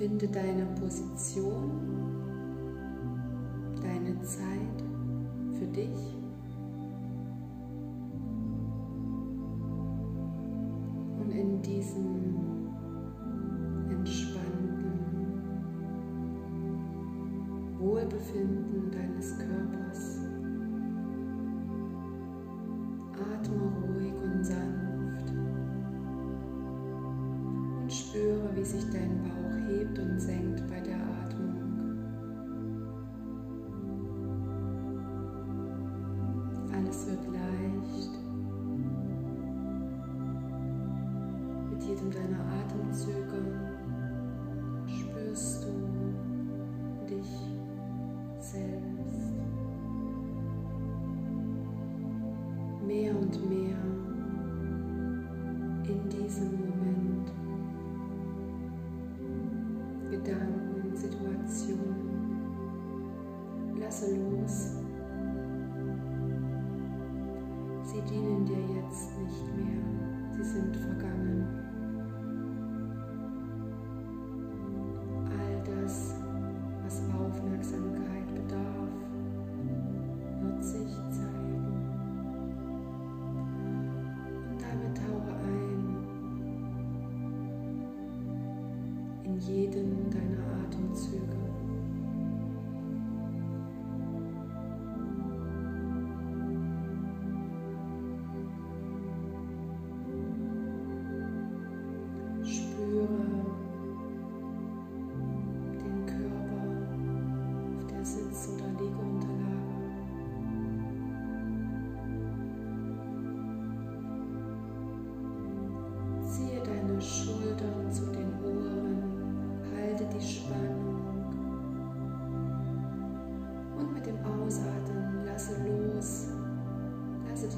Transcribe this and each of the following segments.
Finde deine Position, deine Zeit für dich. Und in diesem entspannten Wohlbefinden deines Körpers atme ruhig und sanft und spüre, wie sich dein Bauch hebt und senkt bei der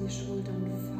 die Schultern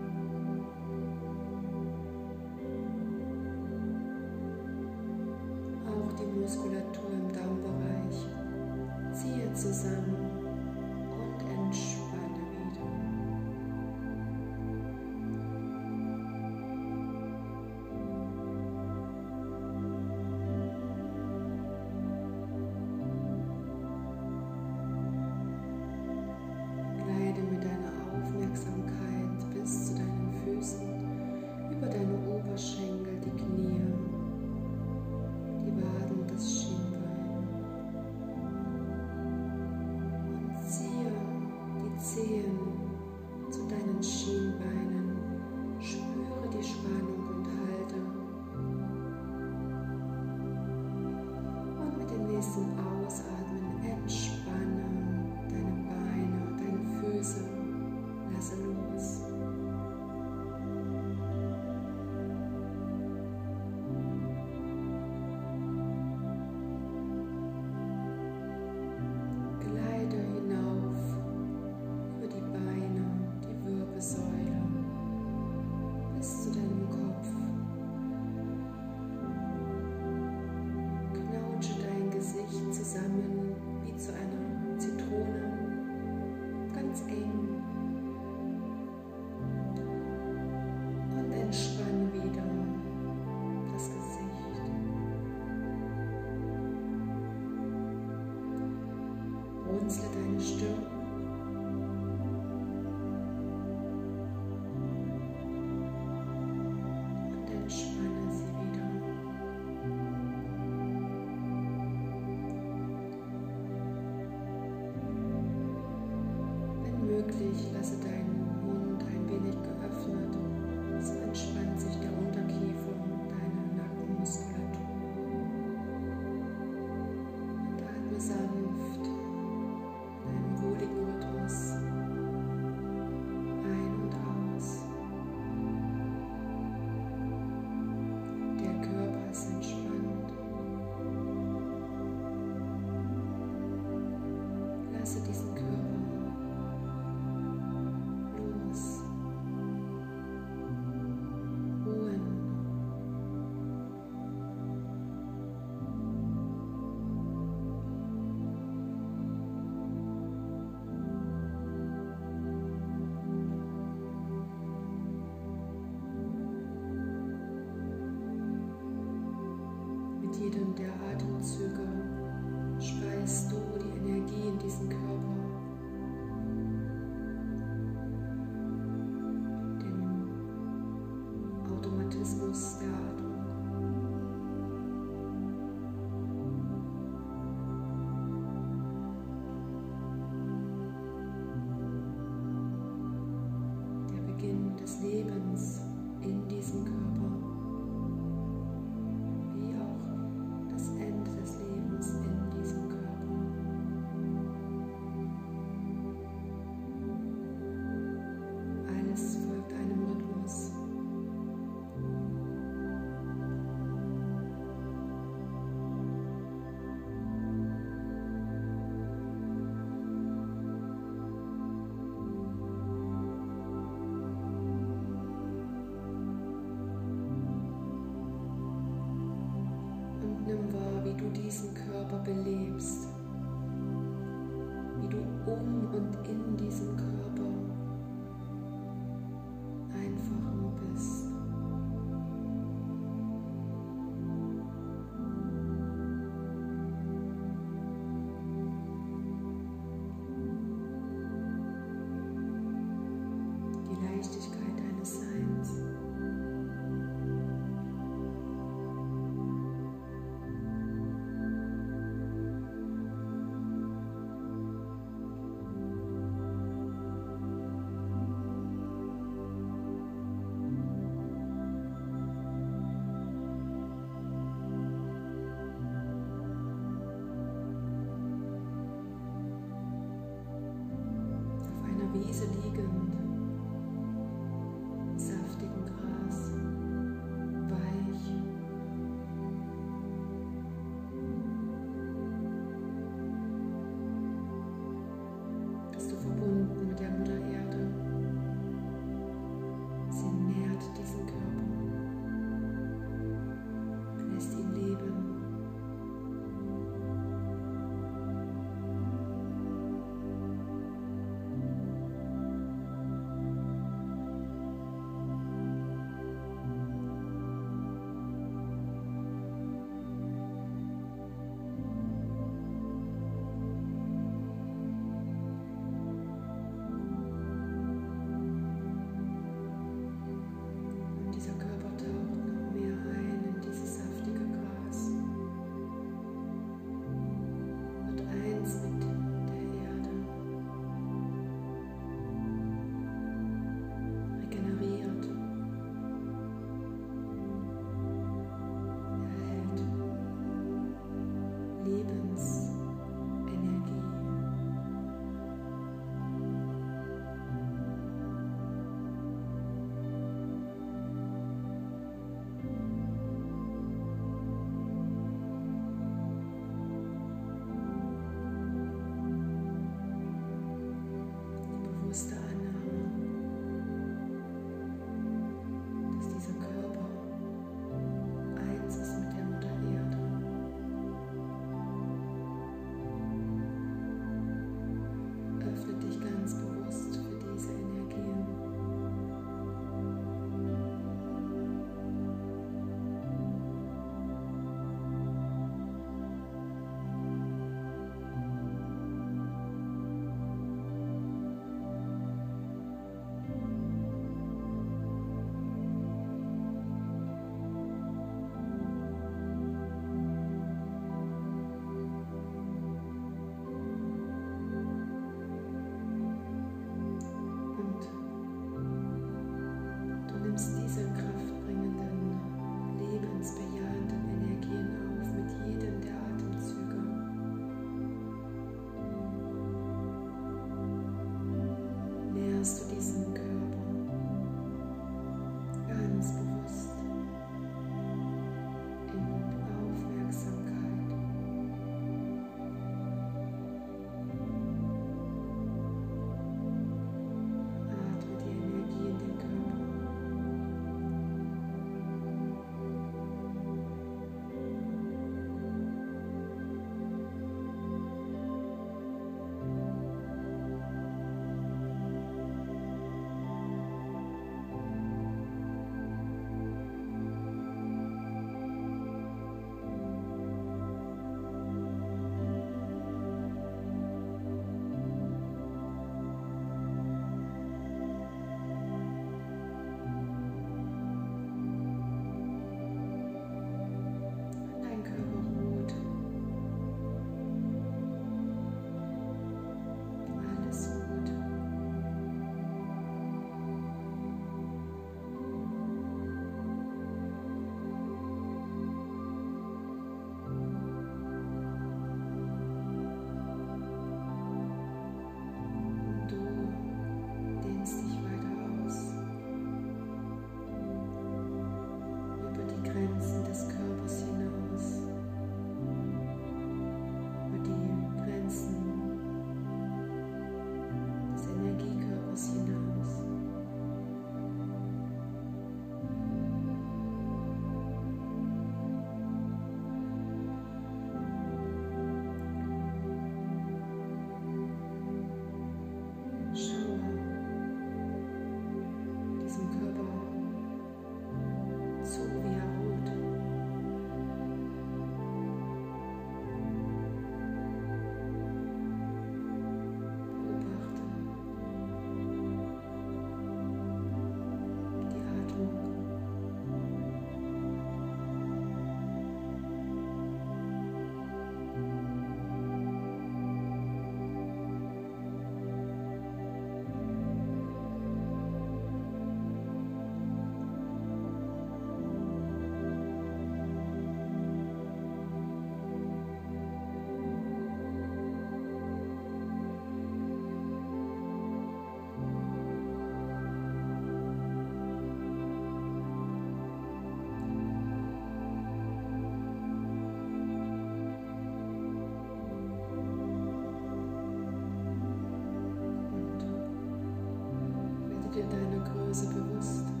deiner Größe bewusst.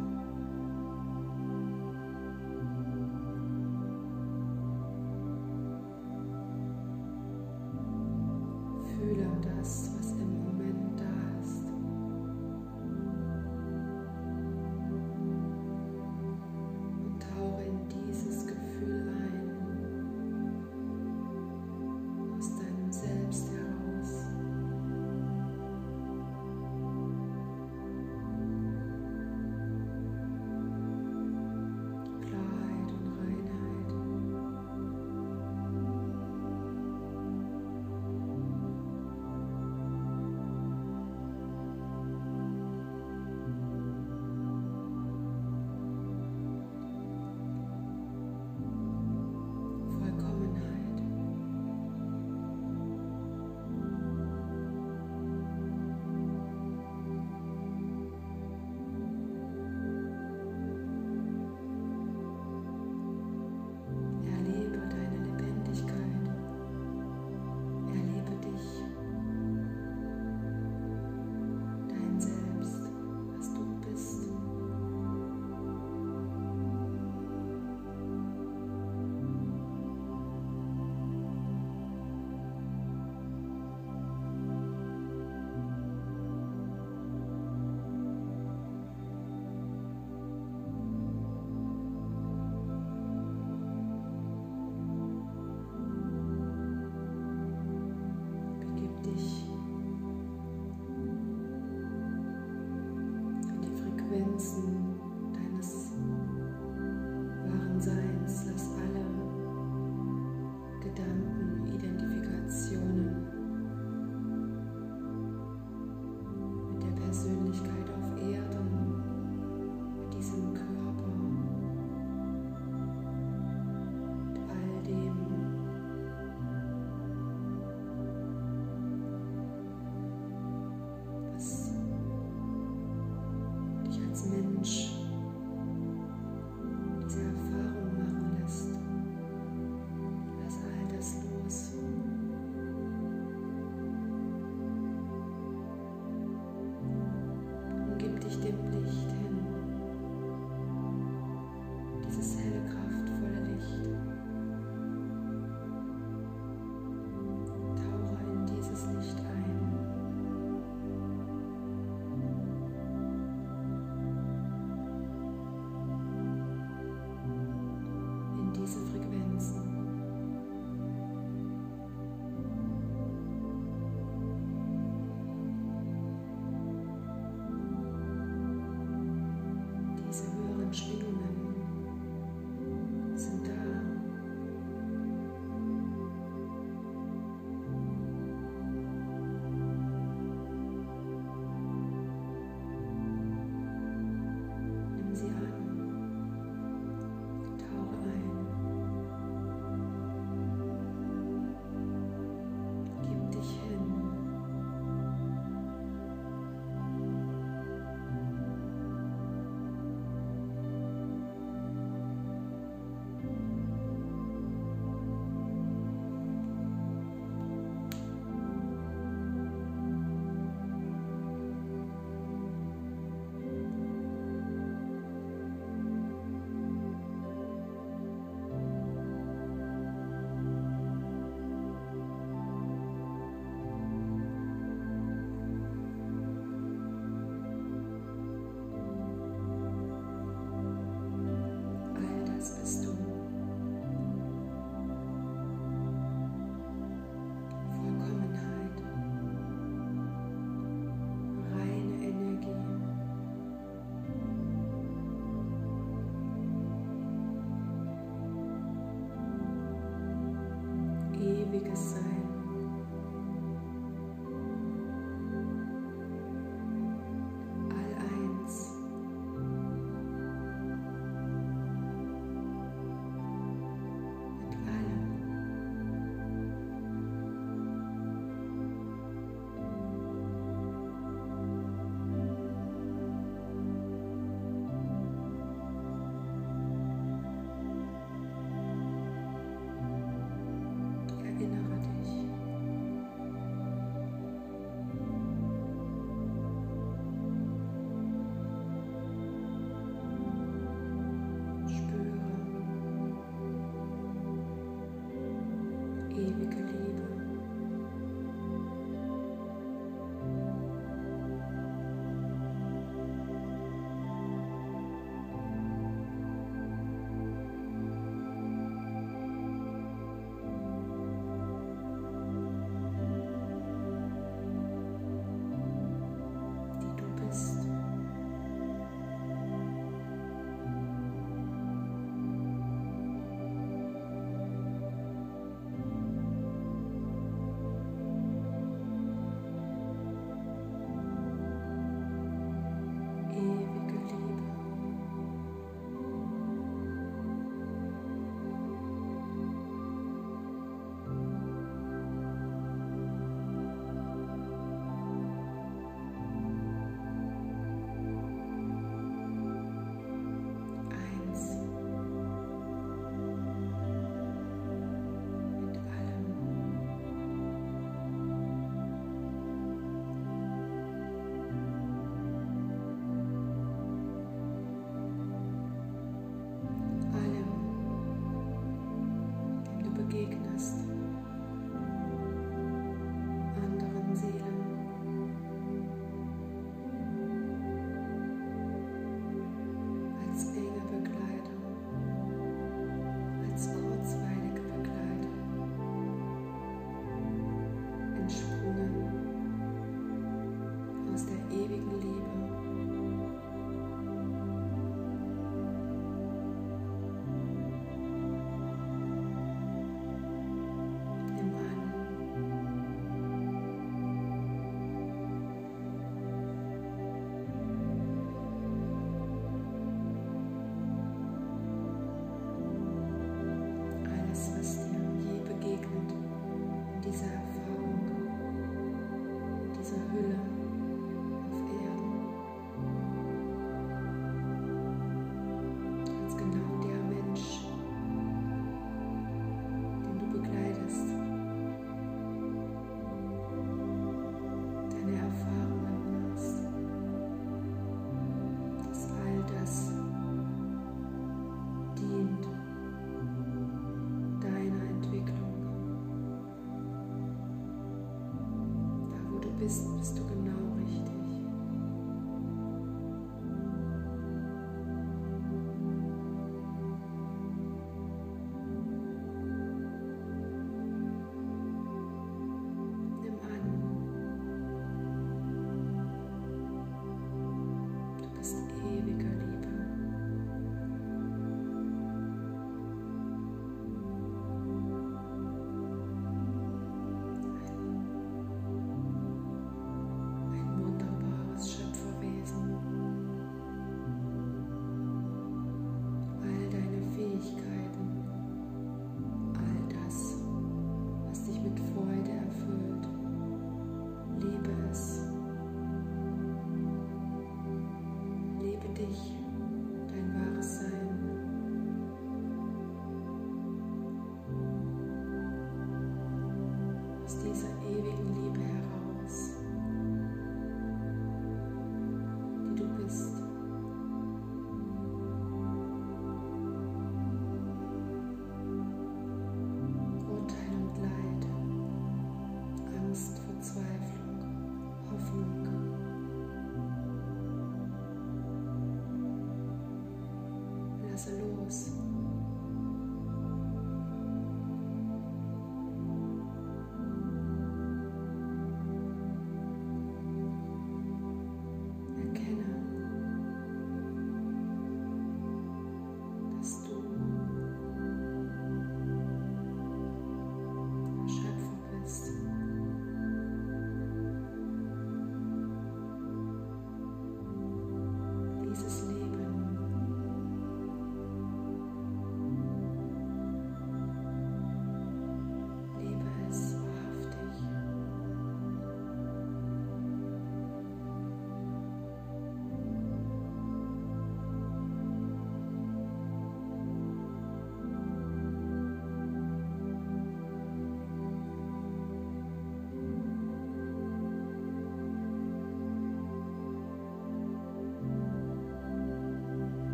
amazing.